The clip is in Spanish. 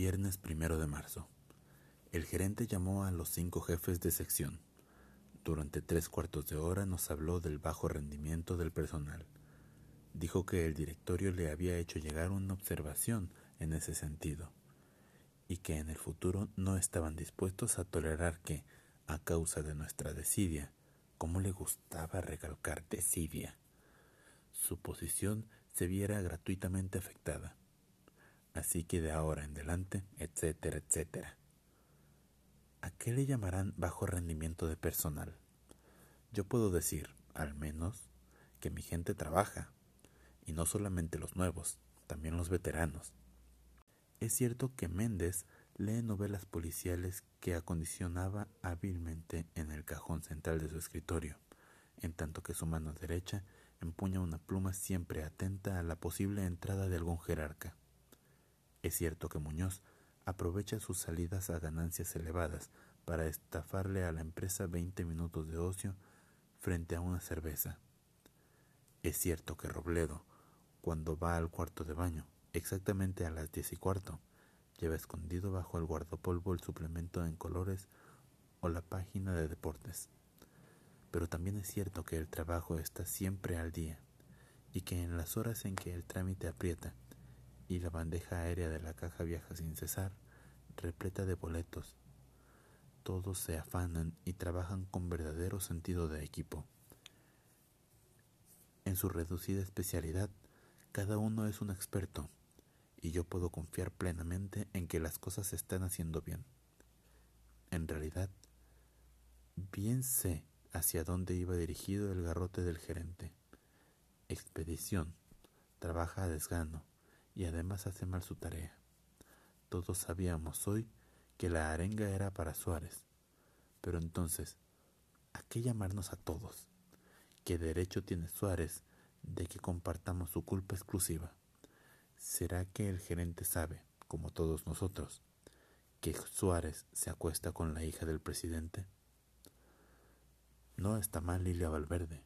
Viernes primero de marzo. El gerente llamó a los cinco jefes de sección. Durante tres cuartos de hora nos habló del bajo rendimiento del personal. Dijo que el directorio le había hecho llegar una observación en ese sentido y que en el futuro no estaban dispuestos a tolerar que, a causa de nuestra desidia, como le gustaba recalcar desidia, su posición se viera gratuitamente afectada. Así que de ahora en adelante, etcétera, etcétera. ¿A qué le llamarán bajo rendimiento de personal? Yo puedo decir, al menos, que mi gente trabaja, y no solamente los nuevos, también los veteranos. Es cierto que Méndez lee novelas policiales que acondicionaba hábilmente en el cajón central de su escritorio, en tanto que su mano derecha empuña una pluma siempre atenta a la posible entrada de algún jerarca. Es cierto que Muñoz aprovecha sus salidas a ganancias elevadas para estafarle a la empresa 20 minutos de ocio frente a una cerveza. Es cierto que Robledo, cuando va al cuarto de baño, exactamente a las diez y cuarto, lleva escondido bajo el guardapolvo el suplemento en colores o la página de deportes. Pero también es cierto que el trabajo está siempre al día y que en las horas en que el trámite aprieta y la bandeja aérea de la caja viaja sin cesar, repleta de boletos. Todos se afanan y trabajan con verdadero sentido de equipo. En su reducida especialidad, cada uno es un experto, y yo puedo confiar plenamente en que las cosas se están haciendo bien. En realidad, bien sé hacia dónde iba dirigido el garrote del gerente. Expedición. Trabaja a desgano y además hace mal su tarea. Todos sabíamos hoy que la arenga era para Suárez. Pero entonces, ¿a qué llamarnos a todos? ¿Qué derecho tiene Suárez de que compartamos su culpa exclusiva? ¿Será que el gerente sabe, como todos nosotros, que Suárez se acuesta con la hija del presidente? No está mal Lilia Valverde,